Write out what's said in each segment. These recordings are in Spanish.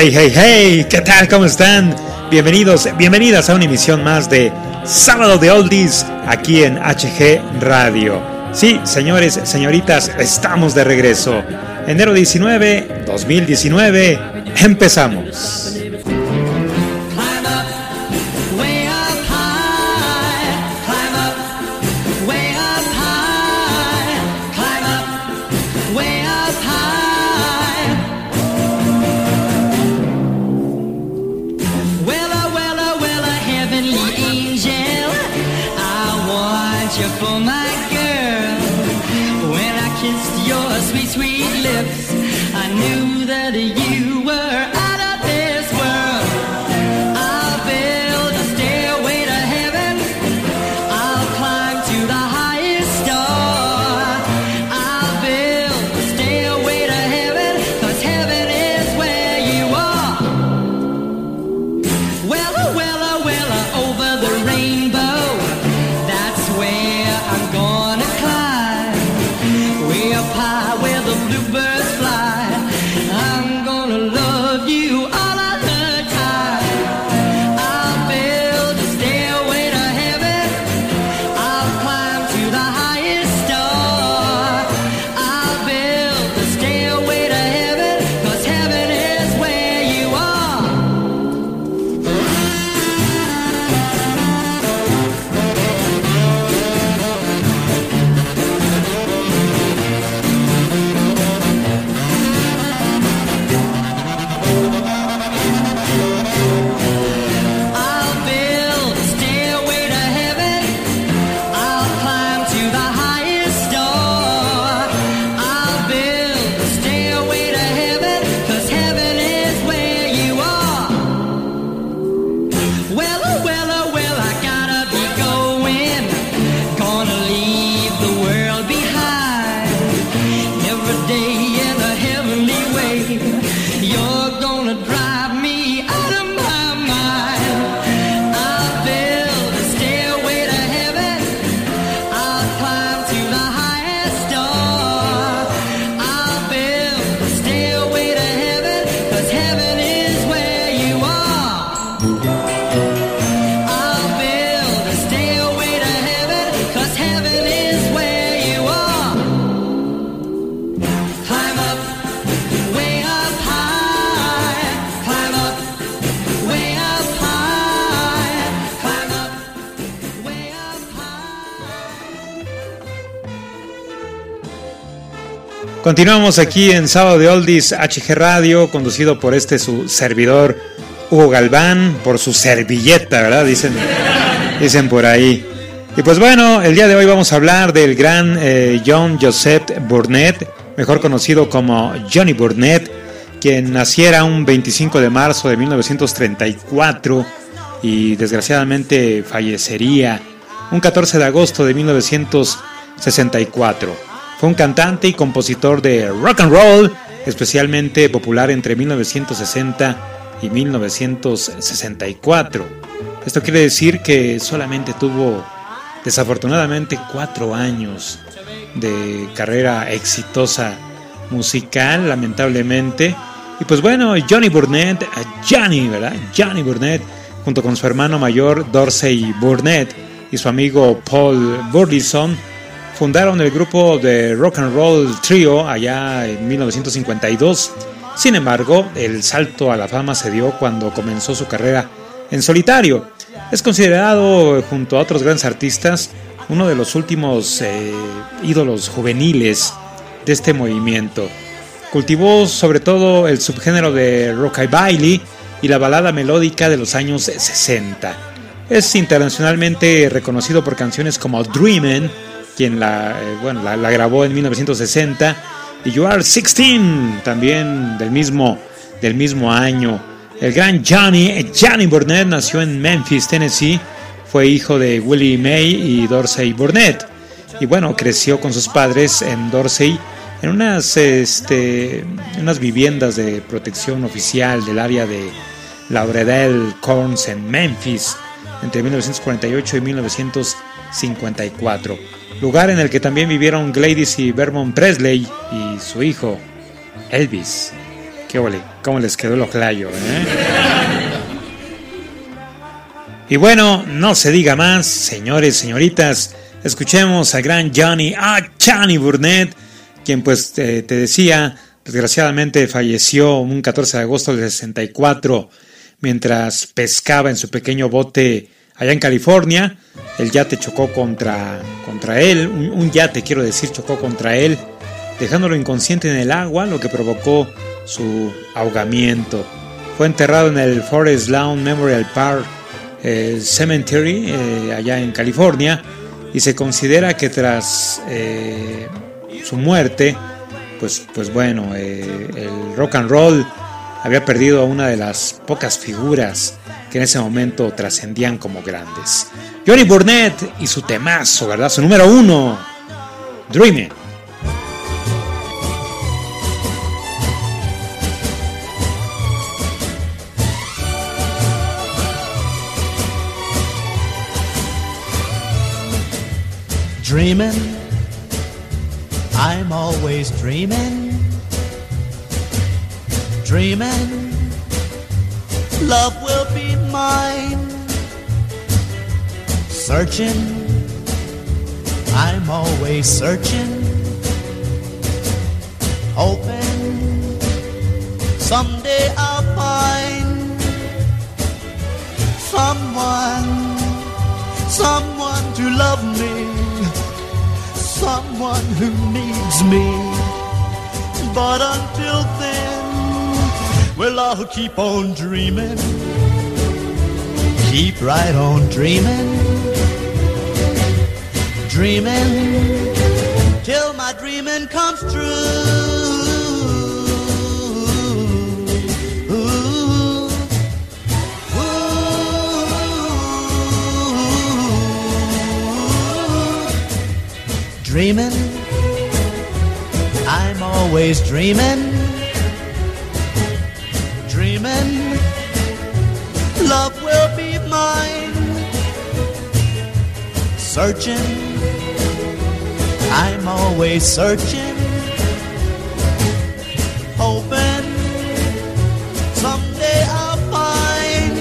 Hey, hey, hey, ¿qué tal? ¿Cómo están? Bienvenidos, bienvenidas a una emisión más de Sábado de Oldies aquí en HG Radio. Sí, señores, señoritas, estamos de regreso. Enero 19, 2019, empezamos. matter, yeah. Continuamos aquí en Sábado de Oldies HG Radio, conducido por este su servidor Hugo Galván, por su servilleta, ¿verdad? Dicen, dicen por ahí. Y pues bueno, el día de hoy vamos a hablar del gran eh, John Joseph Burnett, mejor conocido como Johnny Burnett, quien naciera un 25 de marzo de 1934 y desgraciadamente fallecería un 14 de agosto de 1964. Fue un cantante y compositor de rock and roll, especialmente popular entre 1960 y 1964. Esto quiere decir que solamente tuvo desafortunadamente cuatro años de carrera exitosa musical, lamentablemente. Y pues bueno, Johnny Burnett, Johnny, ¿verdad? Johnny Burnett, junto con su hermano mayor Dorsey Burnett y su amigo Paul Burleson, fundaron el grupo de Rock and Roll Trio allá en 1952. Sin embargo, el salto a la fama se dio cuando comenzó su carrera en solitario. Es considerado, junto a otros grandes artistas, uno de los últimos eh, ídolos juveniles de este movimiento. Cultivó sobre todo el subgénero de rockabilly y la balada melódica de los años 60. Es internacionalmente reconocido por canciones como Dreamin', quien la, eh, bueno, la, grabó en 1960, y You Are 16, también del mismo, del mismo año. El gran Johnny, Johnny Burnett nació en Memphis, Tennessee, fue hijo de Willie May y Dorsey Burnett. Y bueno, creció con sus padres en Dorsey en unas, este, unas viviendas de protección oficial del área de Lauredale Corns en Memphis entre 1948 y 1954, lugar en el que también vivieron Gladys y Vermont Presley y su hijo Elvis. Qué ole, cómo les quedó el ojlayo, ¿eh? Y bueno, no se diga más, señores, señoritas, escuchemos a gran Johnny, a Johnny Burnett, quien pues te decía, desgraciadamente falleció un 14 de agosto del 64 mientras pescaba en su pequeño bote allá en California. El yate chocó contra, contra él, un, yate quiero decir chocó contra él, dejándolo inconsciente en el agua, lo que provocó su ahogamiento. Fue enterrado en el Forest Lawn Memorial Park eh, Cemetery, eh, allá en California, y se considera que tras eh, su muerte, pues, pues bueno, el rock and roll había perdido a una de las pocas figuras que en ese momento trascendían como grandes. Johnny Burnett y su temazo, ¿verdad? Su número uno, Dreaming. Dreaming, I'm always dreaming. dreaming love will be mine. Searching, I'm always searching, hoping someday I'll find someone, someone to love me, someone who needs me. But until then, well, I'll keep on dreaming. Keep right on dreaming. Dreaming till my dreaming comes true. dreaming. I'm always dreaming dreaming love Searching, I'm always searching, hoping someday I'll find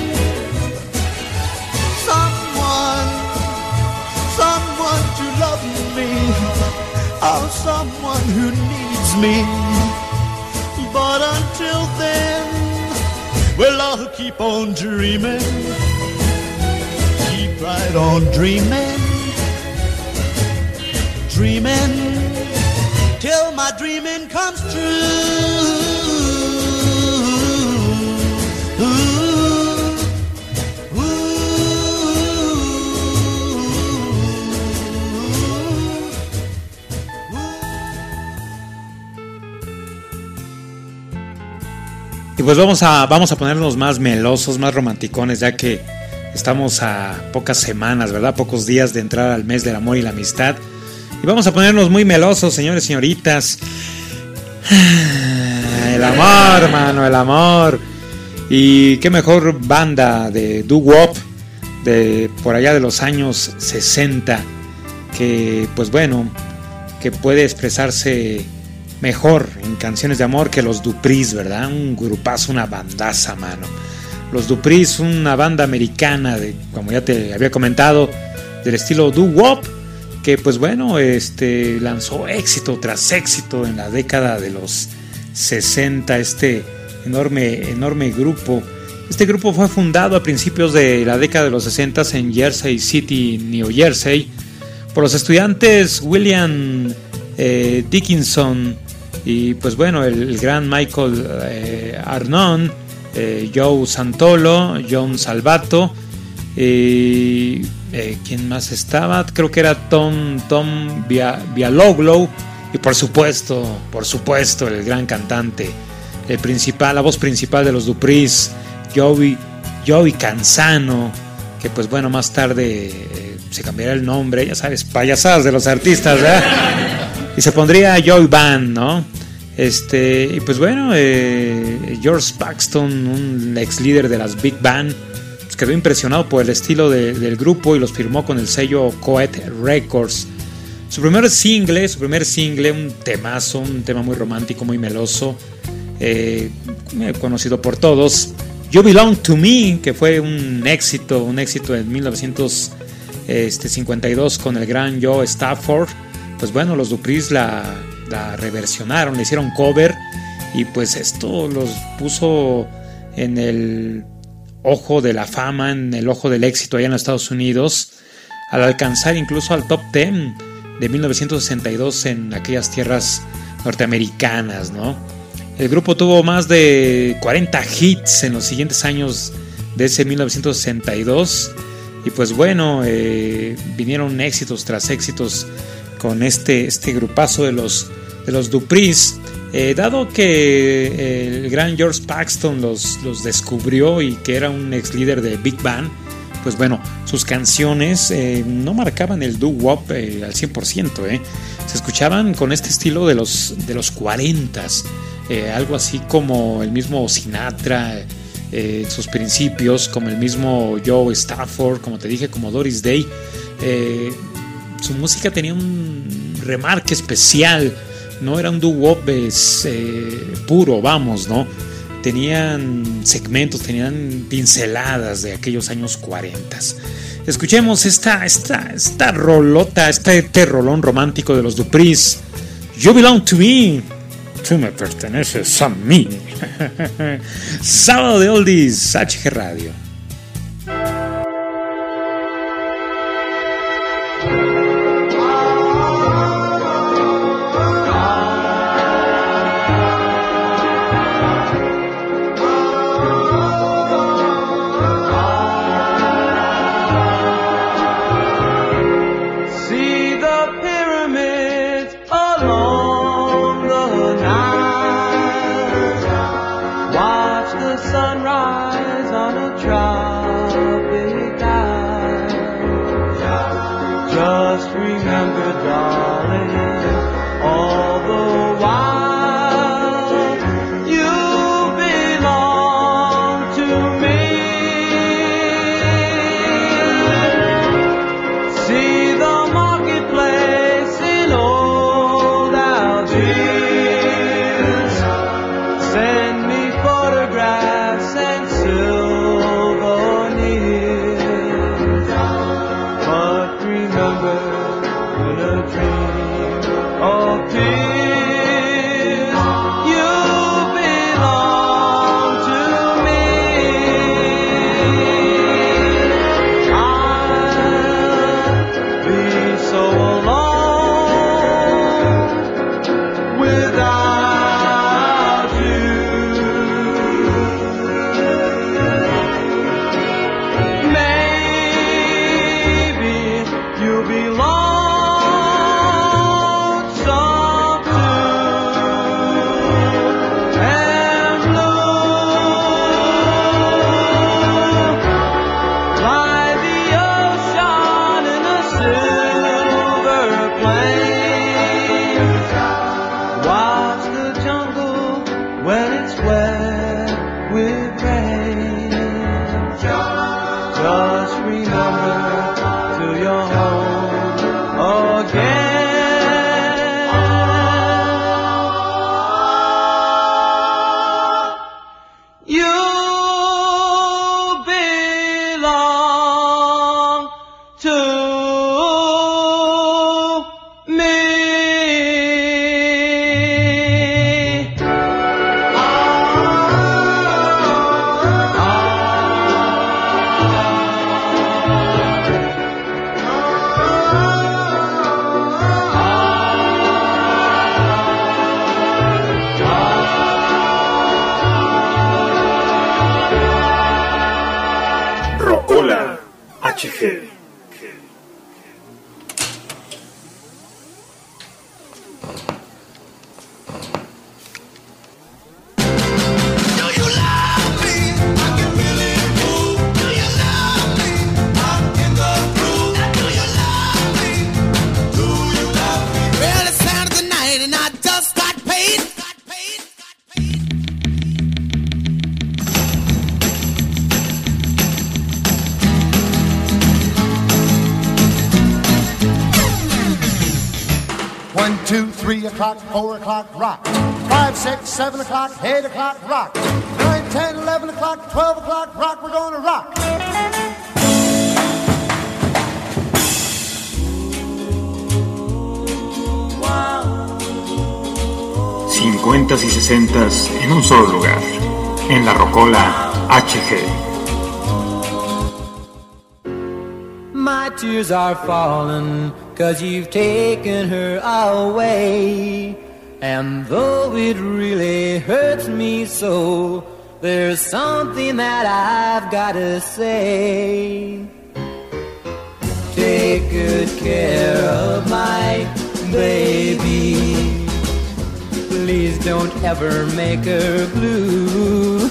someone, someone to love me, or someone who needs me. But until then, well, I'll keep on dreaming. Keep right on dreaming. Dreaming till my dreaming comes true. pues vamos a, vamos a ponernos más melosos, más romanticones, ya que estamos a pocas semanas, ¿verdad? Pocos días de entrar al mes del amor y la amistad. Y vamos a ponernos muy melosos, señores señoritas. El amor, mano, el amor. Y qué mejor banda de doo wop de por allá de los años 60 que pues bueno, que puede expresarse mejor en canciones de amor que los Dupris, ¿verdad? Un grupazo, una bandaza, mano. Los Dupris, una banda americana, de, como ya te había comentado, del estilo doo-wop, que pues bueno, este, lanzó éxito tras éxito en la década de los 60, este enorme, enorme grupo. Este grupo fue fundado a principios de la década de los 60 en Jersey City, New Jersey, por los estudiantes William eh, Dickinson y pues bueno, el, gran Michael eh, Arnon, eh, Joe Santolo, John Salvato, eh, ¿quién más estaba? Creo que era Tom, Tom Vialoglo y por supuesto, por supuesto, el gran cantante, el principal, la voz principal de los Dupris, Joey, Joey Canzano, que pues bueno, más tarde eh, se cambiará el nombre, ya sabes, payasadas de los artistas, ¿verdad? Y se pondría Joey Band, ¿no? Este, y pues bueno, eh, George Paxton, un ex líder de las Big Band, quedó impresionado por el estilo del grupo y los firmó con el sello Coet Records. Su primer single, su primer single, un temazo, un tema muy romántico, muy meloso, eh, conocido por todos. You Belong to Me, que fue un éxito, un éxito en 1952 con el gran Joe Stafford. Pues bueno, los Dupris la reversionaron, le hicieron cover y pues esto los puso en el ojo de la fama, en el ojo del éxito allá en los Estados Unidos, al alcanzar incluso al top 10 de 1962 en aquellas tierras norteamericanas, ¿no? El grupo tuvo más de 40 hits en los siguientes años de ese 1962 y pues bueno, eh, vinieron éxitos tras éxitos con este, este grupazo de los, de los Dupris. Eh, dado que eh, el gran George Paxton los, los, descubrió y que era un ex líder de Big Band, pues bueno, sus canciones eh, no marcaban el doo-wop al 100%, se escuchaban con este estilo de los, de los 40s, algo así como el mismo Sinatra, sus principios, como el mismo Joe Stafford, como te dije, como Doris Day. Su música tenía un remarque especial, no era un doo-wop eh, puro, vamos, ¿no? Tenían segmentos, tenían pinceladas de aquellos años 40. Escuchemos esta, esta, esta rolota, este, este rolón romántico de los Dupris. You belong to me. Tú me perteneces a mí. Sábado de Oldies, HG Radio. 7 o'clock, 8 o'clock, rock. 9, 10, 11 o'clock, 12 o'clock, rock, we're gonna rock. Cincuentas y sesentas en un solo lugar, en la Rocola HG. My tears are falling, cause you've taken her away. And though it really hurts me so, there's something that I've gotta say. Take good care of my baby. Please don't ever make her blue.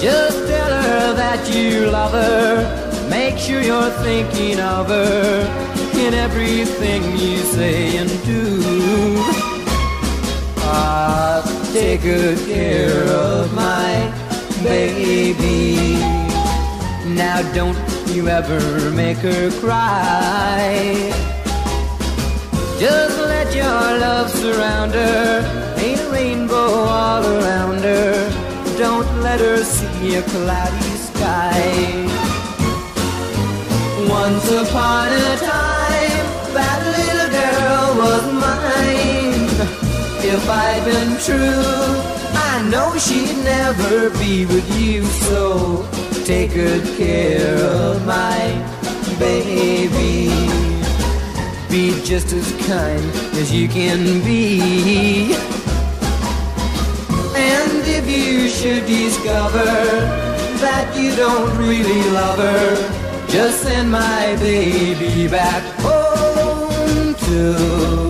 Just tell her that you love her. Make sure you're thinking of her in everything you say and do. Ah, take good care of my baby. Now don't you ever make her cry. Just let your love surround her. Ain't a rainbow all around her. Don't let her see a cloudy sky. Once upon a time, If I'd been true, I know she'd never be with you. So take good care of my baby. Be just as kind as you can be. And if you should discover that you don't really love her, just send my baby back home to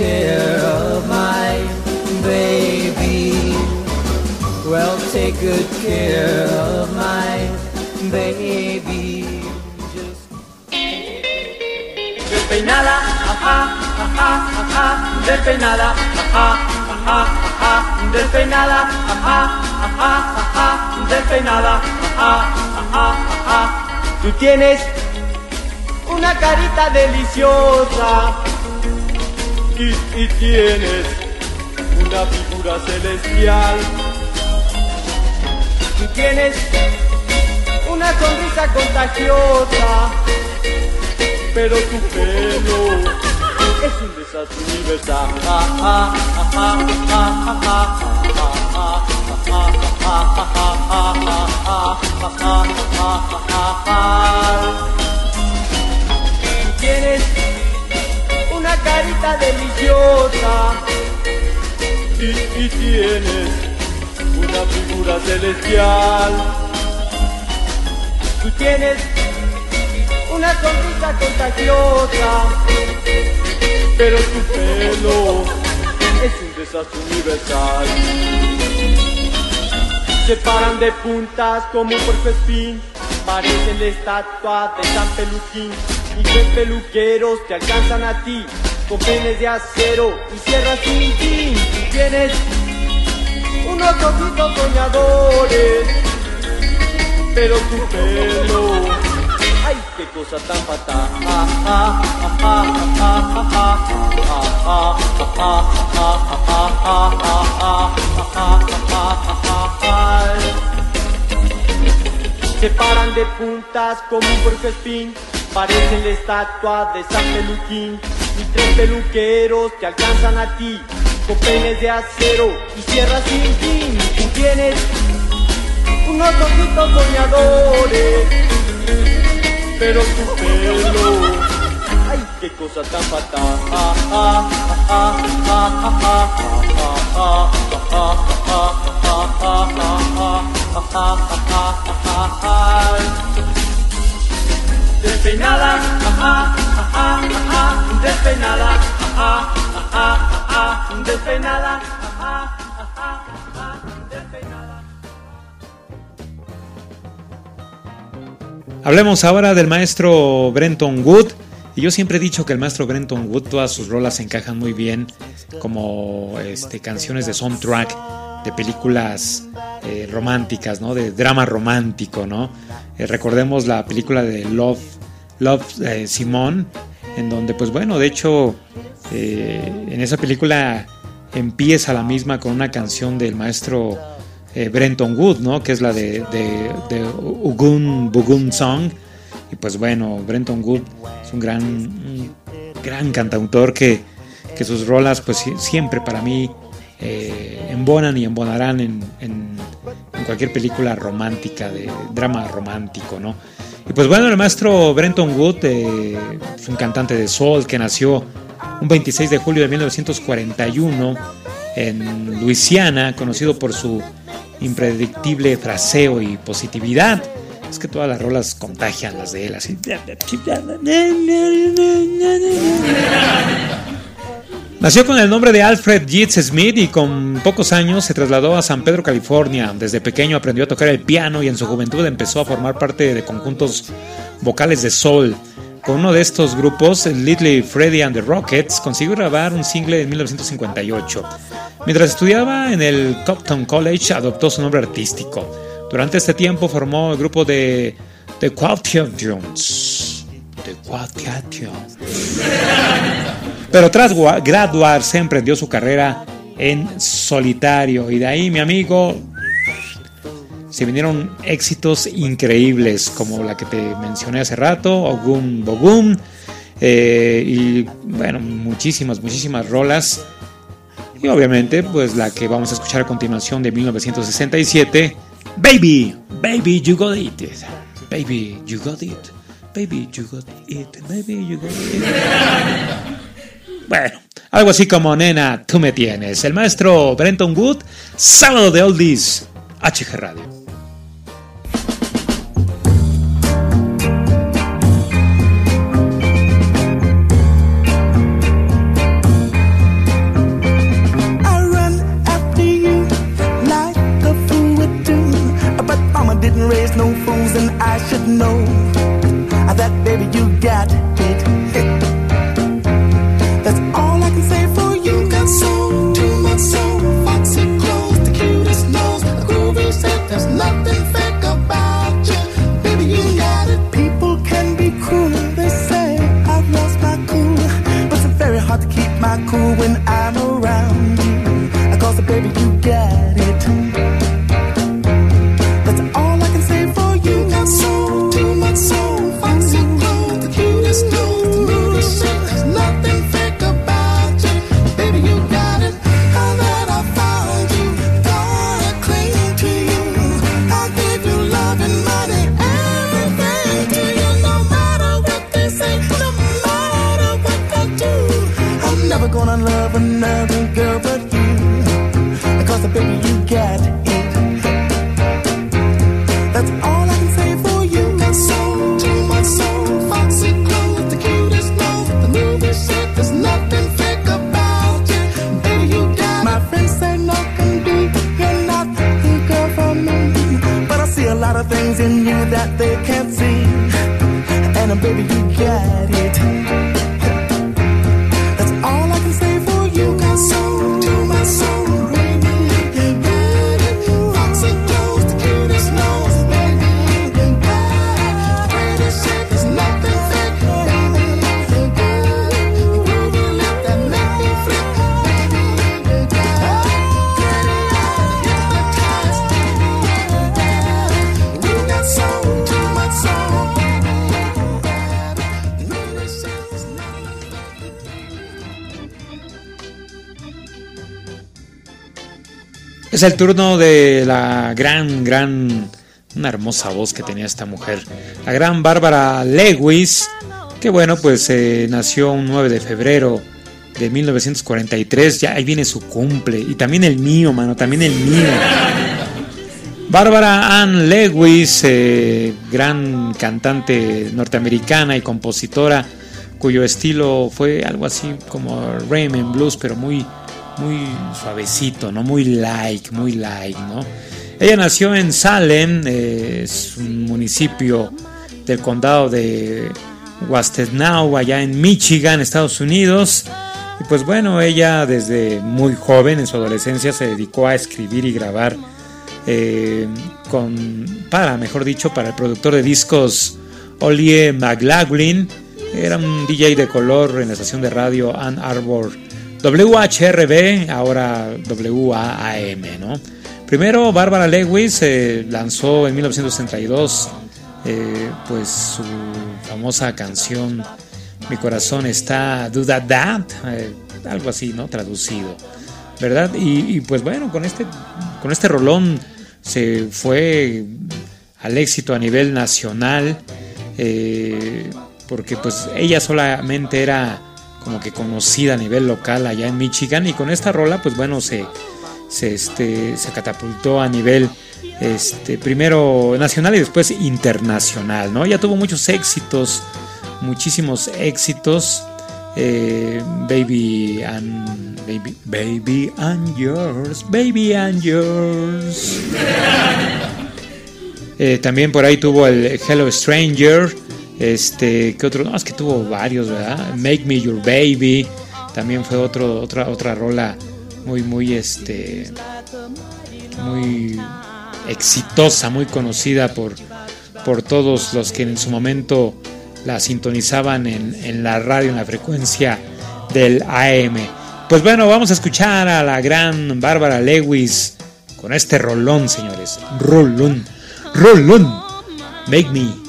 care of my baby. Well, take good care of my baby. Despeinada, ajá, ajá, ajá, despeinada, ajá, ajá, ajá, despeinada, ajá, ajá, ajá, despeinada, ajá, ajá, ajá. Tú tienes una carita deliciosa y, y tienes una figura celestial. Tú tienes una sonrisa contagiosa pero tu pelo es un desastre universal. Tienes una figura celestial. Tú tienes una sonrisa contagiosa, pero tu pelo es un desastre universal. Se paran de puntas como un puerco espín, parecen la estatua de San Peluquín, y tres peluqueros te alcanzan a ti, con penes de acero y sierras sin fin, y tienes unos ojitos soñadores, pero tu pelo Ay, qué cosa tan fatal. Se paran de puntas como un puerco espín, parecen la estatua de San Peluquín. Y tres peluqueros te alcanzan a ti, con peines de acero y sierras sin fin. Tú tienes unos ojitos soñadores quiero tu pelo. Ay, qué cosa tan fatal. Despeinada, despeinada, ajá, ajá, despeinada. Hablemos ahora del maestro Brenton Wood. Y yo siempre he dicho que el maestro Brenton Wood, todas sus rolas encajan muy bien como este, canciones de soundtrack de películas eh, románticas, ¿no? De drama romántico, ¿no? Eh, recordemos la película de Love, Love eh, Simone, en donde, pues bueno, de hecho, eh, en esa película empieza la misma con una canción del maestro eh, Brenton Wood, ¿no? Que es la de, de, Ugun Bugun Song. Y pues bueno, Brenton Wood es un gran, gran cantautor que, que sus rolas, pues si- siempre para mí eh, embonan y embonarán en cualquier película romántica, de drama romántico, ¿no? Y pues bueno, el maestro Brenton Wood eh, es un cantante de soul que nació un 26 de julio de 1941 en Luisiana, conocido por su impredictible fraseo y positividad. Es que todas las rolas contagian las de él. Nació con el nombre de Alfred Yeats Smith y con pocos años se trasladó a San Pedro, California. Desde pequeño aprendió a tocar el piano y en su juventud empezó a formar parte de conjuntos vocales de soul. Con uno de estos grupos, Little Freddy and the Rockets, consiguió grabar un single en 1958. Mientras estudiaba en el Compton College, adoptó su nombre artístico. Durante este tiempo formó el grupo de The Quaternions. The Quaternions. Pero tras graduarse emprendió su carrera en solitario y de ahí mi amigo se vinieron éxitos increíbles como la que te mencioné hace rato, Ogum Bogum eh, y bueno, muchísimas, muchísimas rolas y obviamente pues la que vamos a escuchar a continuación de 1967, Baby, Baby You Got It, Baby You Got It, Baby You Got It, Baby You Got It. Bueno, algo así como Nena, tú me tienes. El maestro Brenton Wood, sábado de Oldies, HG Radio. Baby, you got it. Es el turno de la gran, gran Una hermosa voz que tenía esta mujer. La gran Bárbara Lewis, que bueno, pues eh, nació un 9 de febrero de 1943. Ya ahí viene su cumple. Y también el mío, mano, también el mío. Bárbara Ann Lewis, eh, gran cantante norteamericana y compositora, cuyo estilo fue algo así como Raymond Blues, pero muy, muy suavecito, ¿no? Muy like, muy like, ¿no? Ella nació en Salem, eh, es un municipio del condado de Washtenaw, allá en Michigan, Estados Unidos. Y pues bueno, ella desde muy joven, en su adolescencia, se dedicó a escribir y grabar eh, con, para, mejor dicho, para el productor de discos Olie McLaughlin. Era un DJ de color en la estación de radio Ann Arbor WHRB, ahora WAAM, ¿no? Primero, Bárbara Lewis eh, lanzó en 1932 eh, pues su famosa canción Mi corazón está duda that, eh, algo así, ¿no? Traducido, ¿verdad? Y, y, pues bueno, con este, con este rolón se fue al éxito a nivel nacional, eh, porque pues ella solamente era como que conocida a nivel local allá en Michigan y con esta rola pues bueno se se, este, se catapultó a nivel este, primero nacional y después internacional, ¿no? Ya tuvo muchos éxitos, muchísimos éxitos. Eh, baby and baby, baby and yours, baby and yours. Eh, también por ahí tuvo el Hello Stranger. Este, ¿qué otro? No, es que tuvo varios, ¿verdad? Make Me Your Baby. También fue otro, otra, otra rola muy, muy, este, muy exitosa, muy conocida por, por todos los que en su momento la sintonizaban en, en la radio, en la frecuencia del AM. Pues bueno, vamos a escuchar a la gran Bárbara Lewis con este rolón, señores. Rolón, rolón. Make me,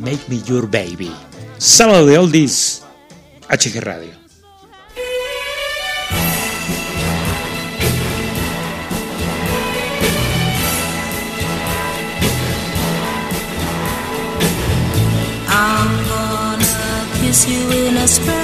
make me your baby. Sábado de Oldies, HG Radio. I'm gonna kiss you in a special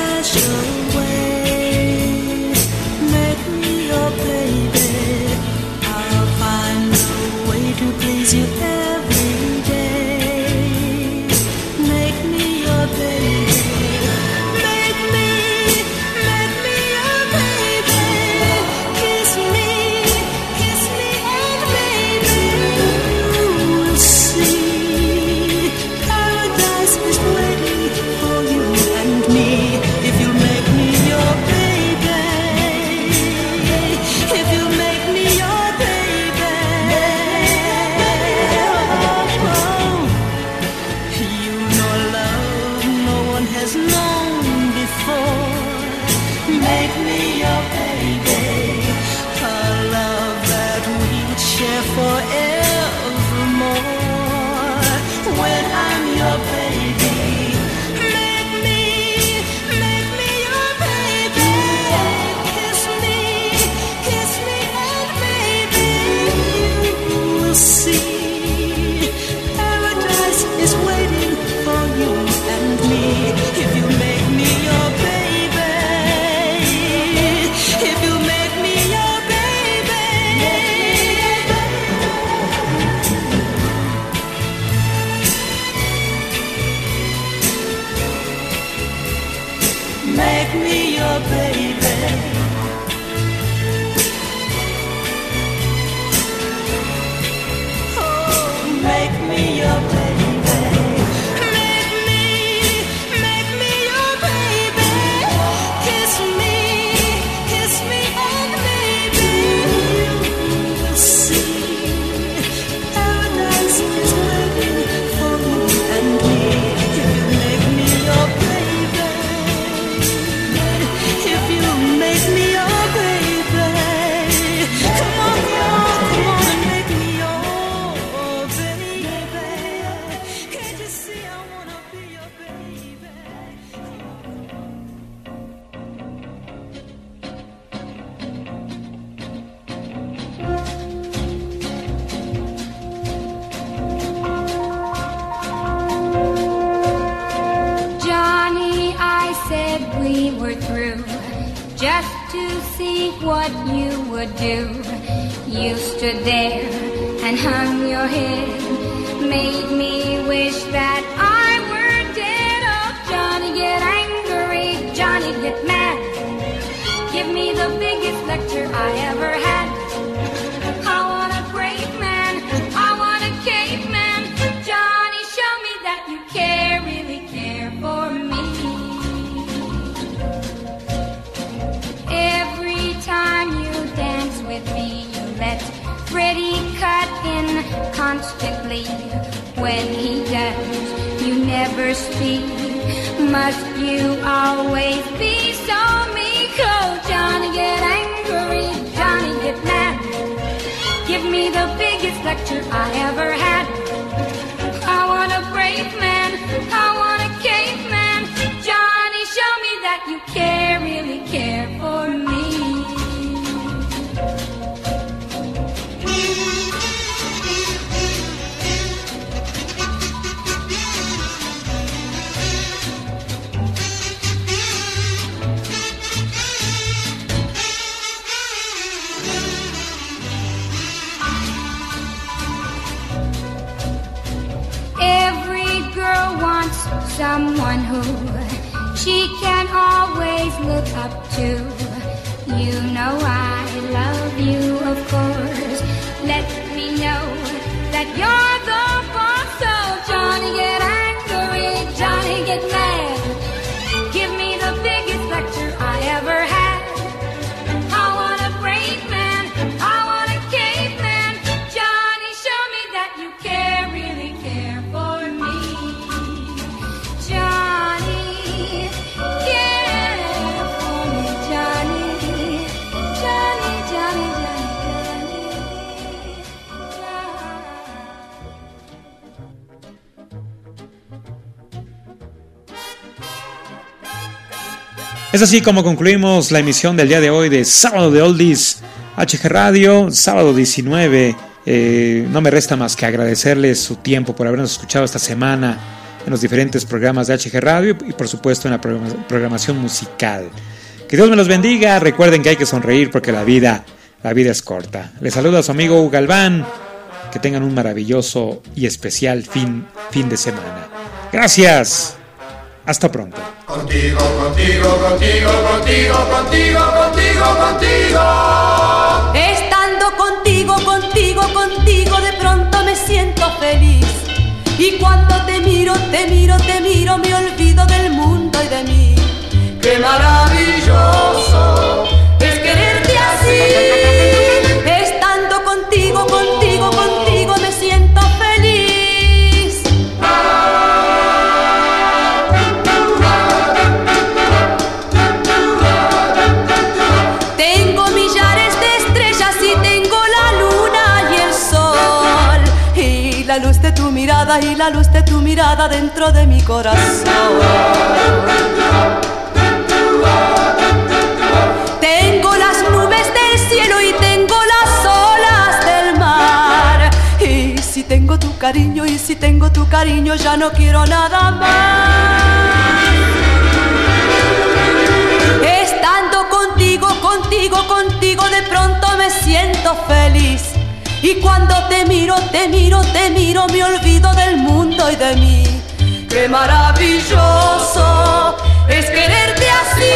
you. Stood there and hung your head, made me wish that Must you always be so meek? Oh, Johnny, get angry, Johnny, get mad. Give me the biggest lecture I ever had. Es así como concluimos la emisión del día de hoy de Sábado de Oldies HG Radio, sábado 19. Eh, no me resta más que agradecerles su tiempo por habernos escuchado esta semana en los diferentes programas de HG Radio y por supuesto en la programa- programación musical. Que Dios me los bendiga. Recuerden que hay que sonreír porque la vida, la vida es corta. Les saluda a su amigo Hugo Galván. Que tengan un maravilloso y especial fin, fin de semana. Gracias. Hasta pronto. Contigo, contigo, contigo, contigo, contigo, contigo, contigo. Estando contigo, contigo, contigo, de pronto me siento feliz. Y cuando te miro, te miro, te miro, me olvido del mundo y de mí. Qué maravilloso la luz de tu mirada dentro de mi corazón. Tengo las nubes del cielo y tengo las olas del mar. Y si tengo tu cariño y si tengo tu cariño ya no quiero nada más. Estando contigo, contigo, contigo de pronto me siento feliz. Y cuando te miro, te miro, te miro, me olvido del mundo y de mí. Qué maravilloso es quererte así.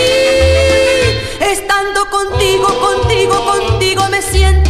Estando contigo, contigo, contigo me siento